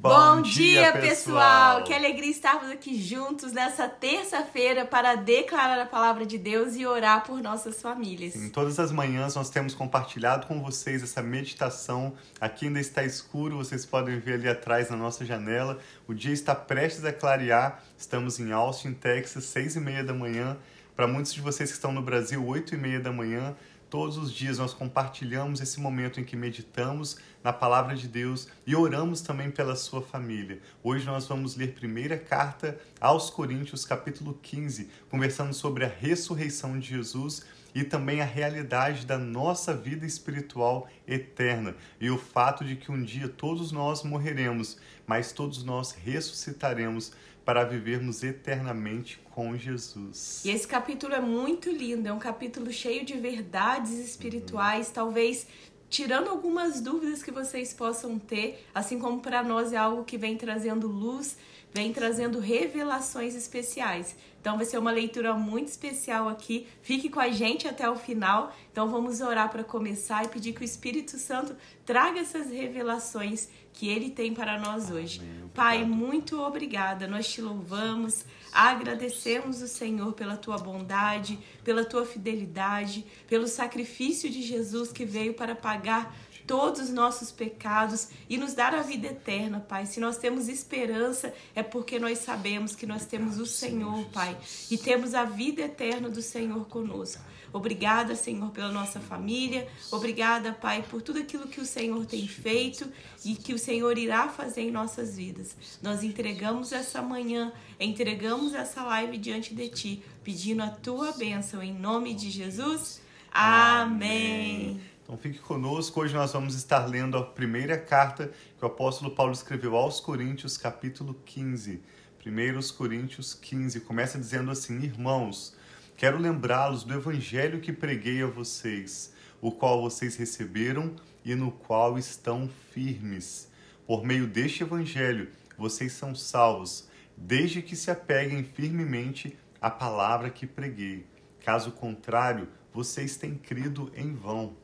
Bom, dia, pessoal! Que alegria estarmos aqui juntos nessa terça-feira para declarar a palavra de Deus e orar por nossas famílias. Em todas as manhãs nós temos compartilhado com vocês essa meditação. Aqui ainda está escuro, vocês podem ver ali atrás na nossa janela. O dia está prestes a clarear. Estamos em Austin, Texas, seis e meia da manhã. Para muitos de vocês que estão no Brasil, oito e meia da manhã. Todos os dias nós compartilhamos esse momento em que meditamos na palavra de Deus e oramos também pela sua família. Hoje nós vamos ler primeira carta aos Coríntios, capítulo 15, conversando sobre a ressurreição de Jesus e também a realidade da nossa vida espiritual eterna e o fato de que um dia todos nós morreremos, mas todos nós ressuscitaremos para vivermos eternamente com Jesus. E esse capítulo é muito lindo, é um capítulo cheio de verdades espirituais, uhum. talvez tirando algumas dúvidas que vocês possam ter, assim como para nós é algo que vem trazendo luz, vem trazendo revelações especiais. Então vai ser uma leitura muito especial aqui. Fique com a gente até o final. Então vamos orar para começar e pedir que o Espírito Santo traga essas revelações que ele tem para nós hoje. Pai, muito obrigada. Nós te louvamos, agradecemos o Senhor pela tua bondade, pela tua fidelidade, pelo sacrifício de Jesus que veio para pagar todos os nossos pecados e nos dar a vida eterna, Pai. Se nós temos esperança, é porque nós sabemos que nós temos o Senhor, Pai, e temos a vida eterna do Senhor conosco. Obrigada, Senhor, pela nossa família. Obrigada, Pai, por tudo aquilo que o Senhor tem feito e que o Senhor irá fazer em nossas vidas. Nós entregamos essa manhã, entregamos essa live diante de Ti, pedindo a Tua bênção em nome de Jesus. Amém. Então fique conosco. Hoje nós vamos estar lendo a primeira carta que o apóstolo Paulo escreveu aos Coríntios, capítulo 15. 1 Coríntios 15 começa dizendo assim: Irmãos, quero lembrá-los do evangelho que preguei a vocês, o qual vocês receberam e no qual estão firmes. Por meio deste evangelho, vocês são salvos, desde que se apeguem firmemente à palavra que preguei. Caso contrário, vocês têm crido em vão.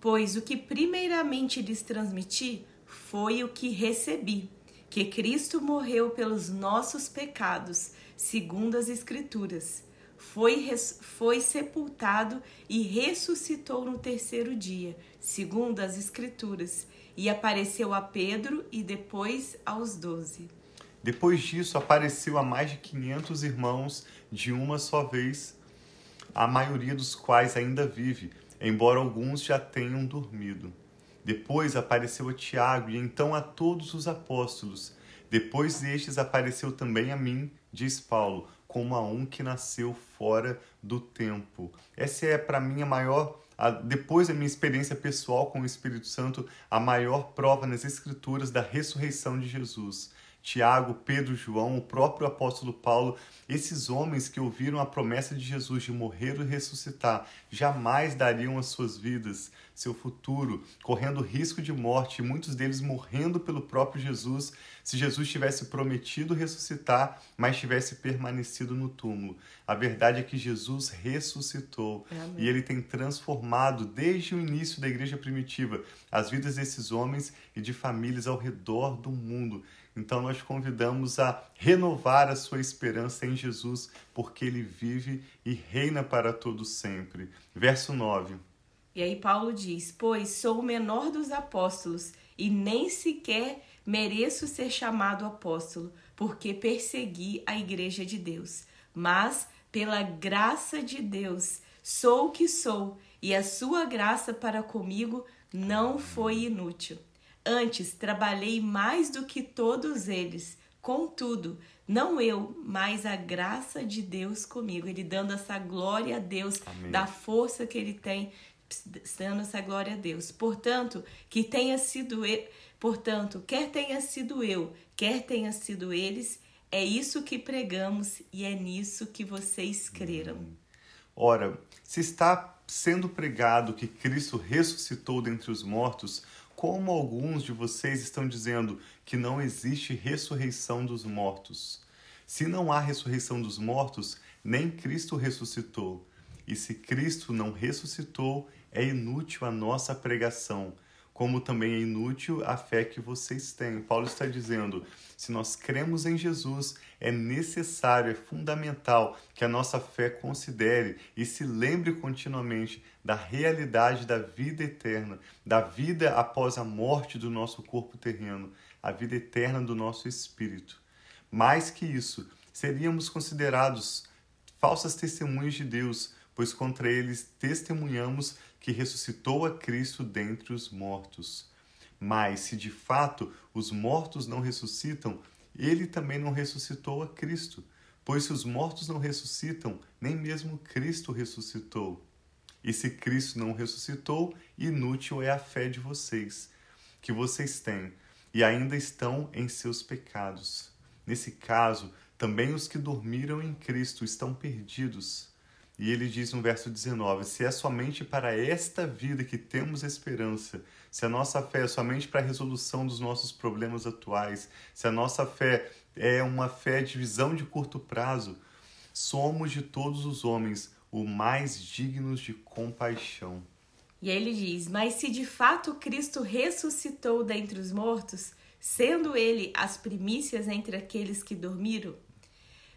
Pois o que primeiramente lhes transmiti foi o que recebi, que Cristo morreu pelos nossos pecados, segundo as Escrituras. Foi, foi sepultado e ressuscitou no terceiro dia, segundo as Escrituras, e apareceu a Pedro e depois aos doze. Depois disso, apareceu a mais de quinhentos irmãos de uma só vez, a maioria dos quais ainda vive embora alguns já tenham dormido. Depois apareceu a Tiago e então a todos os apóstolos. Depois destes apareceu também a mim, diz Paulo, como a um que nasceu fora do tempo. Essa é para mim a maior, a, depois da minha experiência pessoal com o Espírito Santo, a maior prova nas Escrituras da ressurreição de Jesus. Tiago, Pedro, João, o próprio apóstolo Paulo, esses homens que ouviram a promessa de Jesus de morrer e ressuscitar, jamais dariam as suas vidas, seu futuro, correndo risco de morte, muitos deles morrendo pelo próprio Jesus, se Jesus tivesse prometido ressuscitar, mas tivesse permanecido no túmulo. A verdade é que Jesus ressuscitou Amém. e ele tem transformado desde o início da igreja primitiva as vidas desses homens e de famílias ao redor do mundo. Então nós convidamos a renovar a sua esperança em Jesus, porque ele vive e reina para todos sempre. Verso 9. E aí Paulo diz: "Pois sou o menor dos apóstolos e nem sequer mereço ser chamado apóstolo, porque persegui a igreja de Deus. Mas pela graça de Deus sou o que sou, e a sua graça para comigo não foi inútil." Antes trabalhei mais do que todos eles. Contudo, não eu, mas a graça de Deus comigo. Ele dando essa glória a Deus, Amém. da força que ele tem, dando essa glória a Deus. Portanto, que tenha sido portanto, quer tenha sido eu, quer tenha sido eles, é isso que pregamos e é nisso que vocês creram. Ora, se está sendo pregado que Cristo ressuscitou dentre os mortos, como alguns de vocês estão dizendo que não existe ressurreição dos mortos. Se não há ressurreição dos mortos, nem Cristo ressuscitou. E se Cristo não ressuscitou, é inútil a nossa pregação. como também é inútil a fé que vocês têm. Paulo está dizendo: se nós cremos em Jesus, é necessário, é fundamental que a nossa fé considere e se lembre continuamente da realidade da vida eterna, da vida após a morte do nosso corpo terreno, a vida eterna do nosso espírito. Mais que isso, seríamos considerados falsas testemunhas de Deus, pois contra eles testemunhamos que ressuscitou a Cristo dentre os mortos. Mas se de fato os mortos não ressuscitam, ele também não ressuscitou a Cristo. Pois se os mortos não ressuscitam, nem mesmo Cristo ressuscitou. E se Cristo não ressuscitou, inútil é a fé de vocês, que vocês têm, e ainda estão em seus pecados. Nesse caso, também os que dormiram em Cristo estão perdidos. E ele diz no verso 19: Se é somente para esta vida que temos esperança, se a nossa fé é somente para a resolução dos nossos problemas atuais, se a nossa fé é uma fé de visão de curto prazo, somos de todos os homens o mais dignos de compaixão. E aí ele diz: Mas se de fato Cristo ressuscitou dentre os mortos, sendo ele as primícias entre aqueles que dormiram,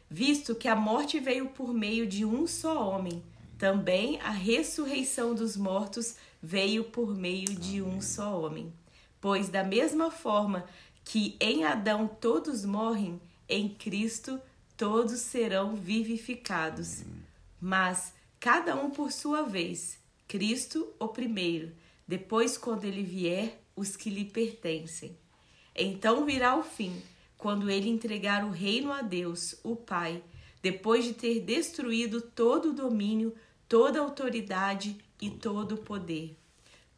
visto que a morte veio por meio de um só homem. Também a ressurreição dos mortos veio por meio de um só homem. Pois, da mesma forma que em Adão todos morrem, em Cristo todos serão vivificados. Mas cada um por sua vez. Cristo o primeiro, depois, quando ele vier, os que lhe pertencem. Então virá o fim quando ele entregar o reino a Deus, o Pai, depois de ter destruído todo o domínio, toda a autoridade e todo o poder.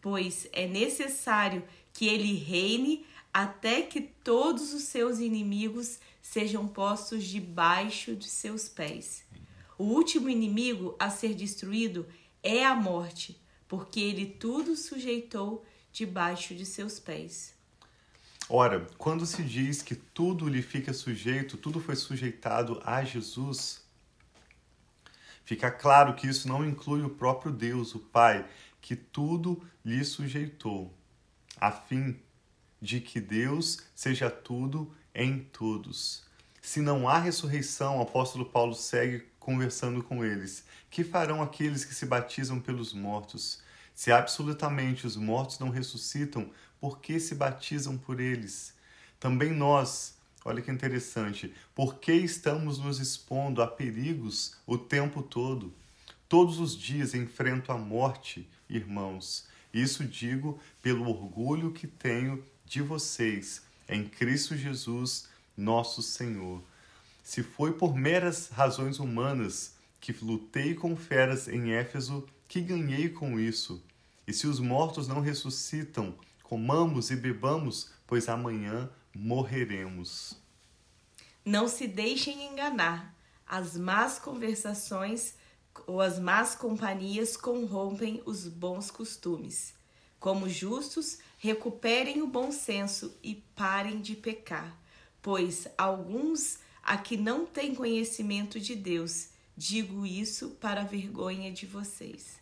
Pois é necessário que ele reine até que todos os seus inimigos sejam postos debaixo de seus pés. O último inimigo a ser destruído é a morte, porque ele tudo sujeitou debaixo de seus pés. Ora, quando se diz que tudo lhe fica sujeito, tudo foi sujeitado a Jesus, fica claro que isso não inclui o próprio Deus, o Pai, que tudo lhe sujeitou, a fim de que Deus seja tudo em todos. Se não há ressurreição, o apóstolo Paulo segue conversando com eles. Que farão aqueles que se batizam pelos mortos? Se absolutamente os mortos não ressuscitam, por que se batizam por eles? Também nós, olha que interessante, por que estamos nos expondo a perigos o tempo todo? Todos os dias enfrento a morte, irmãos. Isso digo pelo orgulho que tenho de vocês em Cristo Jesus, nosso Senhor. Se foi por meras razões humanas que lutei com feras em Éfeso, que ganhei com isso? E se os mortos não ressuscitam, comamos e bebamos, pois amanhã morreremos. Não se deixem enganar. As más conversações ou as más companhias corrompem os bons costumes. Como justos, recuperem o bom senso e parem de pecar, pois alguns aqui não têm conhecimento de Deus. Digo isso para a vergonha de vocês.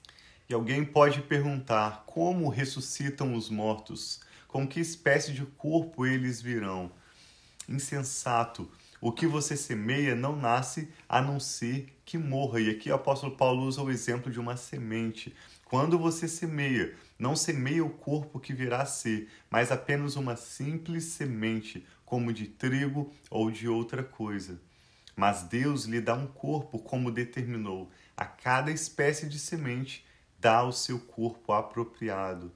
E alguém pode perguntar: como ressuscitam os mortos? Com que espécie de corpo eles virão? Insensato! O que você semeia não nasce a não ser que morra. E aqui o apóstolo Paulo usa o exemplo de uma semente. Quando você semeia, não semeia o corpo que virá a ser, mas apenas uma simples semente, como de trigo ou de outra coisa. Mas Deus lhe dá um corpo como determinou. A cada espécie de semente dá o seu corpo apropriado.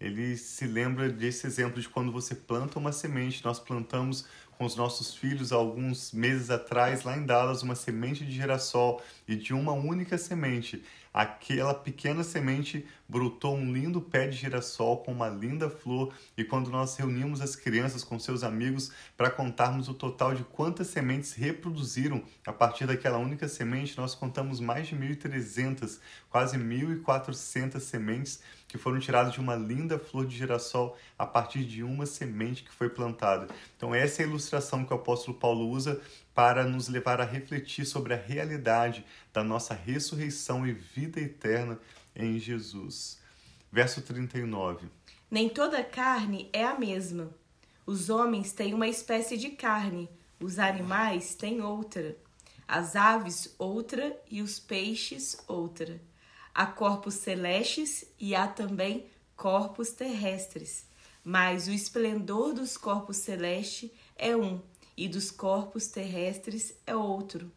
Ele se lembra desse exemplo de quando você planta uma semente. Nós plantamos com os nossos filhos alguns meses atrás, lá em Dallas, uma semente de girassol e de uma única semente. Aquela pequena semente brotou um lindo pé de girassol com uma linda flor, e quando nós reunimos as crianças com seus amigos para contarmos o total de quantas sementes reproduziram a partir daquela única semente, nós contamos mais de 1.300, quase 1.400 sementes que foram tiradas de uma linda flor de girassol a partir de uma semente que foi plantada. Então, essa é a ilustração que o apóstolo Paulo usa para nos levar a refletir sobre a realidade da nossa ressurreição e vida eterna em Jesus. Verso 39. Nem toda carne é a mesma. Os homens têm uma espécie de carne, os animais têm outra, as aves outra e os peixes outra. Há corpos celestes e há também corpos terrestres. Mas o esplendor dos corpos celestes é um, e dos corpos terrestres é outro.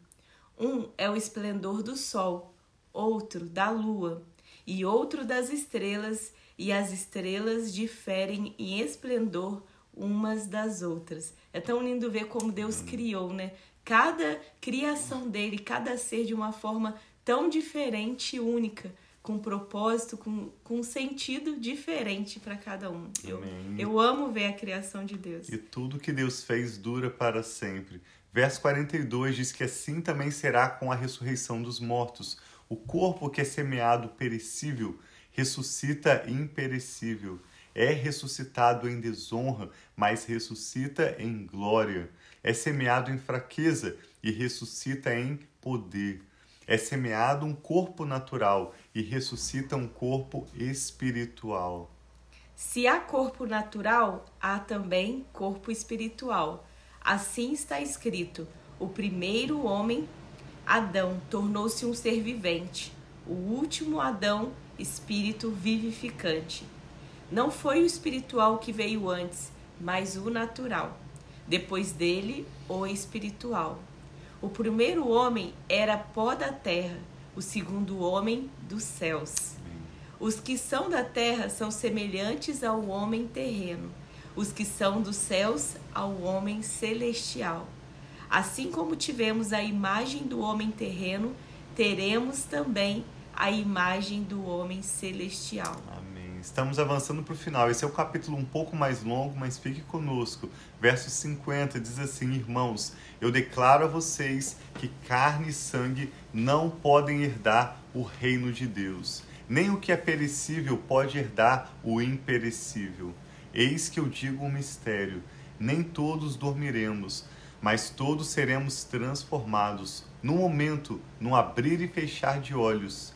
Um é o esplendor do sol, outro da lua, e outro das estrelas, e as estrelas diferem em esplendor umas das outras. É tão lindo ver como Deus criou, né? Cada criação dele, cada ser de uma forma tão diferente e única, com propósito, com, com sentido diferente para cada um. Eu, eu amo ver a criação de Deus. E tudo que Deus fez dura para sempre. Verso 42 diz que assim também será com a ressurreição dos mortos. O corpo que é semeado perecível ressuscita imperecível é ressuscitado em desonra, mas ressuscita em glória. É semeado em fraqueza e ressuscita em poder. É semeado um corpo natural e ressuscita um corpo espiritual. Se há corpo natural, há também corpo espiritual. Assim está escrito: o primeiro homem, Adão, tornou-se um ser vivente. O último Adão, espírito vivificante. Não foi o espiritual que veio antes, mas o natural. Depois dele, o espiritual. O primeiro homem era pó da terra, o segundo homem dos céus. Os que são da terra são semelhantes ao homem terreno, os que são dos céus ao homem celestial. Assim como tivemos a imagem do homem terreno, teremos também a imagem do homem celestial. Estamos avançando para o final. Esse é o capítulo um pouco mais longo, mas fique conosco. Verso 50 diz assim: Irmãos, eu declaro a vocês que carne e sangue não podem herdar o reino de Deus, nem o que é perecível pode herdar o imperecível. Eis que eu digo um mistério: nem todos dormiremos, mas todos seremos transformados, no momento, no abrir e fechar de olhos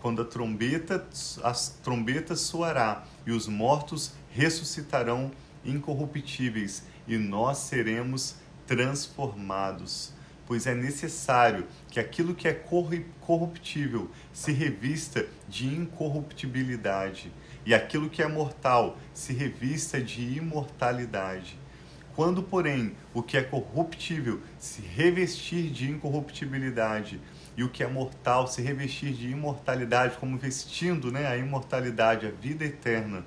quando a trombeta, as trombetas soará e os mortos ressuscitarão incorruptíveis e nós seremos transformados. Pois é necessário que aquilo que é corruptível se revista de incorruptibilidade e aquilo que é mortal se revista de imortalidade. Quando, porém, o que é corruptível se revestir de incorruptibilidade e o que é mortal se revestir de imortalidade, como vestindo né, a imortalidade, a vida eterna,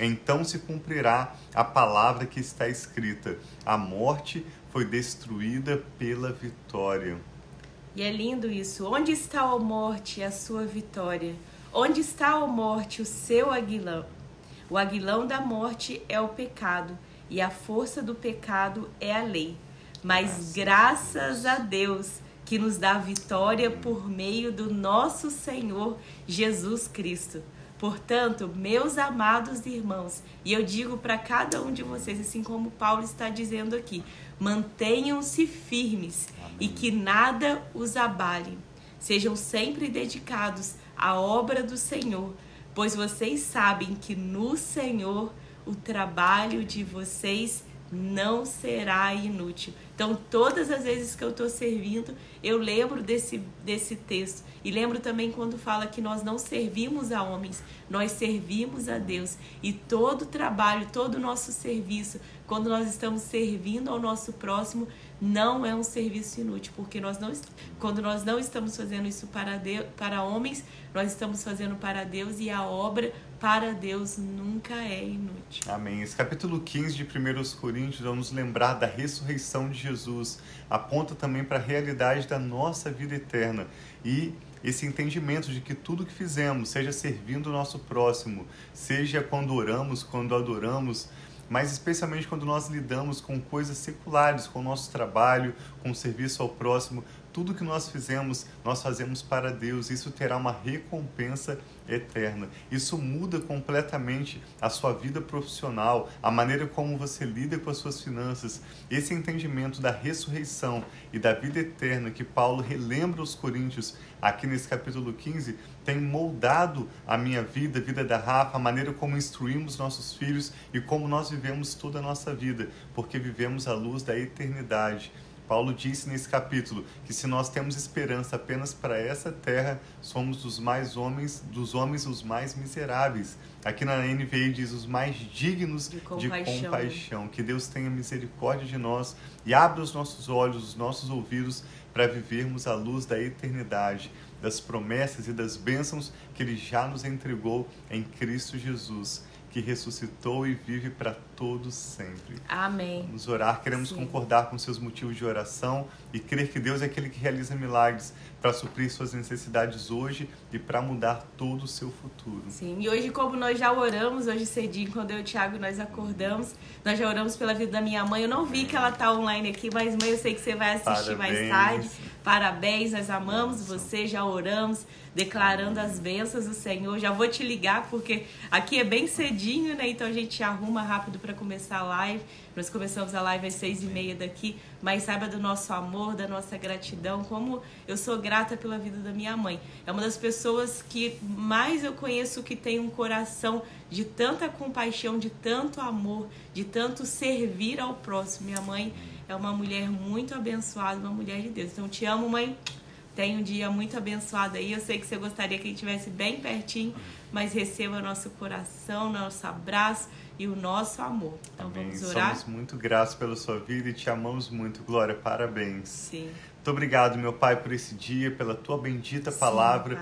então se cumprirá a palavra que está escrita: a morte foi destruída pela vitória. E é lindo isso. Onde está a morte, a sua vitória? Onde está a morte, o seu aguilão? O aguilão da morte é o pecado, e a força do pecado é a lei. Mas graças a Deus que nos dá vitória por meio do nosso Senhor Jesus Cristo. Portanto, meus amados irmãos, e eu digo para cada um de vocês, assim como Paulo está dizendo aqui, mantenham-se firmes Amém. e que nada os abale. Sejam sempre dedicados à obra do Senhor, pois vocês sabem que no Senhor o trabalho de vocês não será inútil. Então, todas as vezes que eu estou servindo, eu lembro desse, desse texto. E lembro também quando fala que nós não servimos a homens, nós servimos a Deus. E todo o trabalho, todo o nosso serviço, quando nós estamos servindo ao nosso próximo, não é um serviço inútil, porque nós não, quando nós não estamos fazendo isso para, Deus, para homens, nós estamos fazendo para Deus e a obra para Deus nunca é inútil. Amém. Esse capítulo 15 de 1 Coríntios vai nos lembrar da ressurreição de Jesus, aponta também para a realidade da nossa vida eterna e esse entendimento de que tudo que fizemos, seja servindo o nosso próximo, seja quando oramos, quando adoramos, mas especialmente quando nós lidamos com coisas seculares, com o nosso trabalho, com o serviço ao próximo, tudo que nós fizemos, nós fazemos para Deus. Isso terá uma recompensa eterna. Isso muda completamente a sua vida profissional, a maneira como você lida com as suas finanças. Esse entendimento da ressurreição e da vida eterna que Paulo relembra aos Coríntios aqui nesse capítulo 15 tem moldado a minha vida, a vida da Rafa, a maneira como instruímos nossos filhos e como nós vivemos toda a nossa vida, porque vivemos à luz da eternidade. Paulo disse nesse capítulo que se nós temos esperança apenas para essa terra, somos dos mais homens, dos homens os mais miseráveis. Aqui na NVI diz os mais dignos de compaixão. de compaixão. Que Deus tenha misericórdia de nós e abra os nossos olhos, os nossos ouvidos para vivermos a luz da eternidade, das promessas e das bênçãos que Ele já nos entregou em Cristo Jesus que ressuscitou e vive para todos sempre. Amém. Vamos orar, queremos Sim. concordar com seus motivos de oração e crer que Deus é aquele que realiza milagres para suprir suas necessidades hoje e para mudar todo o seu futuro. Sim, e hoje, como nós já oramos, hoje cedinho, quando eu e o Thiago nós acordamos, nós já oramos pela vida da minha mãe. Eu não vi que ela tá online aqui, mas mãe, eu sei que você vai assistir Parabéns. mais tarde. Parabéns, nós amamos você, já oramos declarando as bênçãos do Senhor. Já vou te ligar porque aqui é bem cedinho, né? Então a gente arruma rápido para começar a live. Nós começamos a live às seis e meia daqui, mas saiba do nosso amor, da nossa gratidão, como eu sou grata pela vida da minha mãe. É uma das pessoas que mais eu conheço que tem um coração de tanta compaixão, de tanto amor, de tanto servir ao próximo. Minha mãe é uma mulher muito abençoada, uma mulher de Deus. Então te amo, mãe. Tenha um dia muito abençoado aí. Eu sei que você gostaria que a gente estivesse bem pertinho, mas receba nosso coração, nosso abraço e o nosso amor. Então Amém. vamos orar. Somos muito gratos pela sua vida e te amamos muito. Glória, parabéns. Sim. Muito obrigado, meu Pai, por esse dia, pela tua bendita palavra.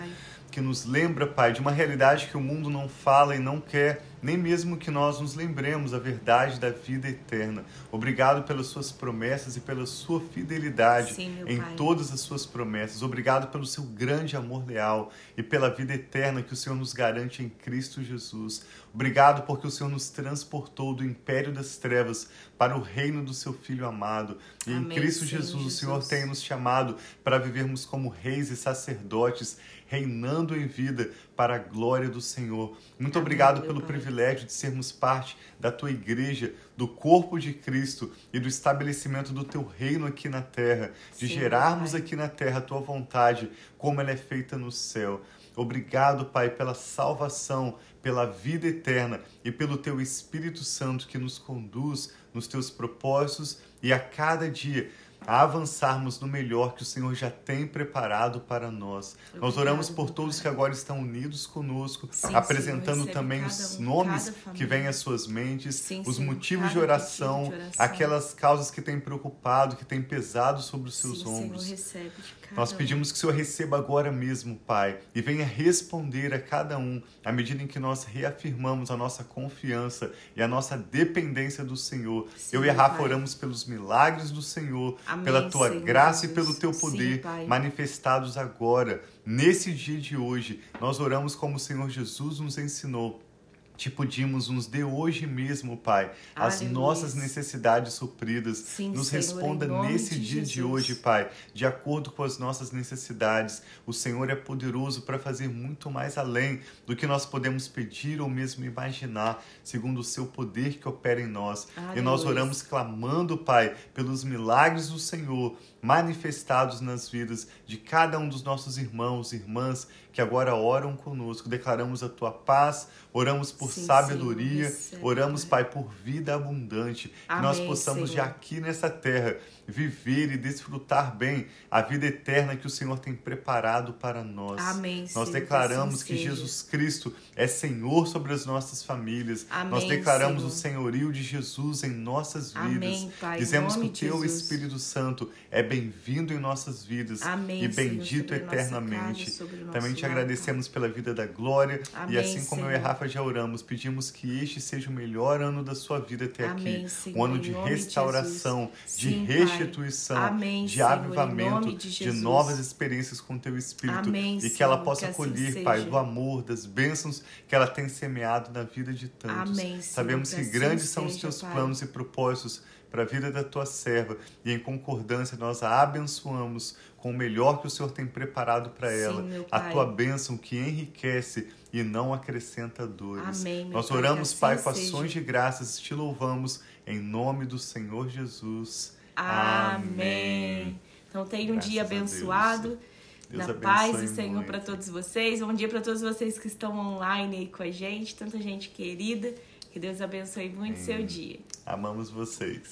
Que nos lembra, Pai, de uma realidade que o mundo não fala e não quer nem mesmo que nós nos lembremos a verdade da vida eterna. Obrigado pelas suas promessas e pela sua fidelidade Sim, em pai. todas as suas promessas. Obrigado pelo seu grande amor leal e pela vida eterna que o Senhor nos garante em Cristo Jesus. Obrigado porque o Senhor nos transportou do império das trevas para o reino do seu Filho amado. E Amém, em Cristo Jesus, Jesus, o Senhor tem nos chamado para vivermos como reis e sacerdotes, reinando em vida para a glória do Senhor. Muito Amém, obrigado pelo pai. privilégio de sermos parte da tua igreja, do corpo de Cristo e do estabelecimento do teu reino aqui na terra, de Sim, gerarmos pai. aqui na terra a tua vontade, como ela é feita no céu. Obrigado, Pai, pela salvação, pela vida eterna e pelo teu Espírito Santo que nos conduz nos teus propósitos e a cada dia a avançarmos no melhor que o Senhor já tem preparado para nós. Obrigado, nós oramos por todos que agora estão unidos conosco, sim, apresentando Senhor, também os um, nomes que vêm às suas mentes, sim, os motivos de oração, de oração, aquelas causas que têm preocupado, que têm pesado sobre os seus sim, ombros. Senhor, nós pedimos que o Senhor receba agora mesmo, Pai, e venha responder a cada um à medida em que nós reafirmamos a nossa confiança e a nossa dependência do Senhor. Sim, Eu e a Rafa pai. oramos pelos milagres do Senhor, Amém, pela tua Senhor graça Jesus. e pelo teu poder Sim, manifestados agora, nesse dia de hoje. Nós oramos como o Senhor Jesus nos ensinou te pedimos, nos dê hoje mesmo, Pai, as Aleluia. nossas necessidades supridas. Sim, nos Senhor, responda nesse de dia Jesus. de hoje, Pai, de acordo com as nossas necessidades. O Senhor é poderoso para fazer muito mais além do que nós podemos pedir ou mesmo imaginar, segundo o seu poder que opera em nós. Aleluia. E nós oramos clamando, Pai, pelos milagres do Senhor manifestados nas vidas de cada um dos nossos irmãos e irmãs que agora oram conosco. Declaramos a tua paz, oramos por Sim, sabedoria, Senhor, oramos, Pai, por vida abundante. Amém, que nós possamos Senhor. já aqui nessa terra viver e desfrutar bem a vida eterna que o Senhor tem preparado para nós. Amém, nós declaramos assim que Jesus Cristo é Senhor sobre as nossas famílias. Amém, nós declaramos Senhor. o senhorio de Jesus em nossas vidas. Amém, Pai, Dizemos que o teu Jesus. Espírito Santo é bem-vindo em nossas vidas Amém, e bendito Senhor, eternamente. Também te agradecemos pela vida da glória e assim como Senhor. eu e a Rafa nós já oramos, pedimos que este seja o melhor ano da sua vida até Amém, aqui. Senhor, um ano de restauração, de Sim, Pai. restituição, Amém, de Senhor, avivamento, de de, novas experiências com o teu Espírito. Amém, e que ela possa que assim colher, Pai, seja. do amor, das bênçãos que ela tem semeado na vida de tantos. Sabemos que que assim grandes são os teus Pai. planos e propósitos para a vida da tua serva e em concordância nós a abençoamos com o melhor que o Senhor tem preparado para ela. A Pai. tua bênção que enriquece e não acrescenta dores. Amém, nós Pai, oramos, que assim Pai, com ações de graças, te louvamos em nome do Senhor Jesus. Amém. Então tenha um Graças dia abençoado. Deus na paz do Senhor para todos vocês. Bom dia para todos vocês que estão online aí com a gente, tanta gente querida. Que Deus abençoe muito seu dia. Amamos vocês.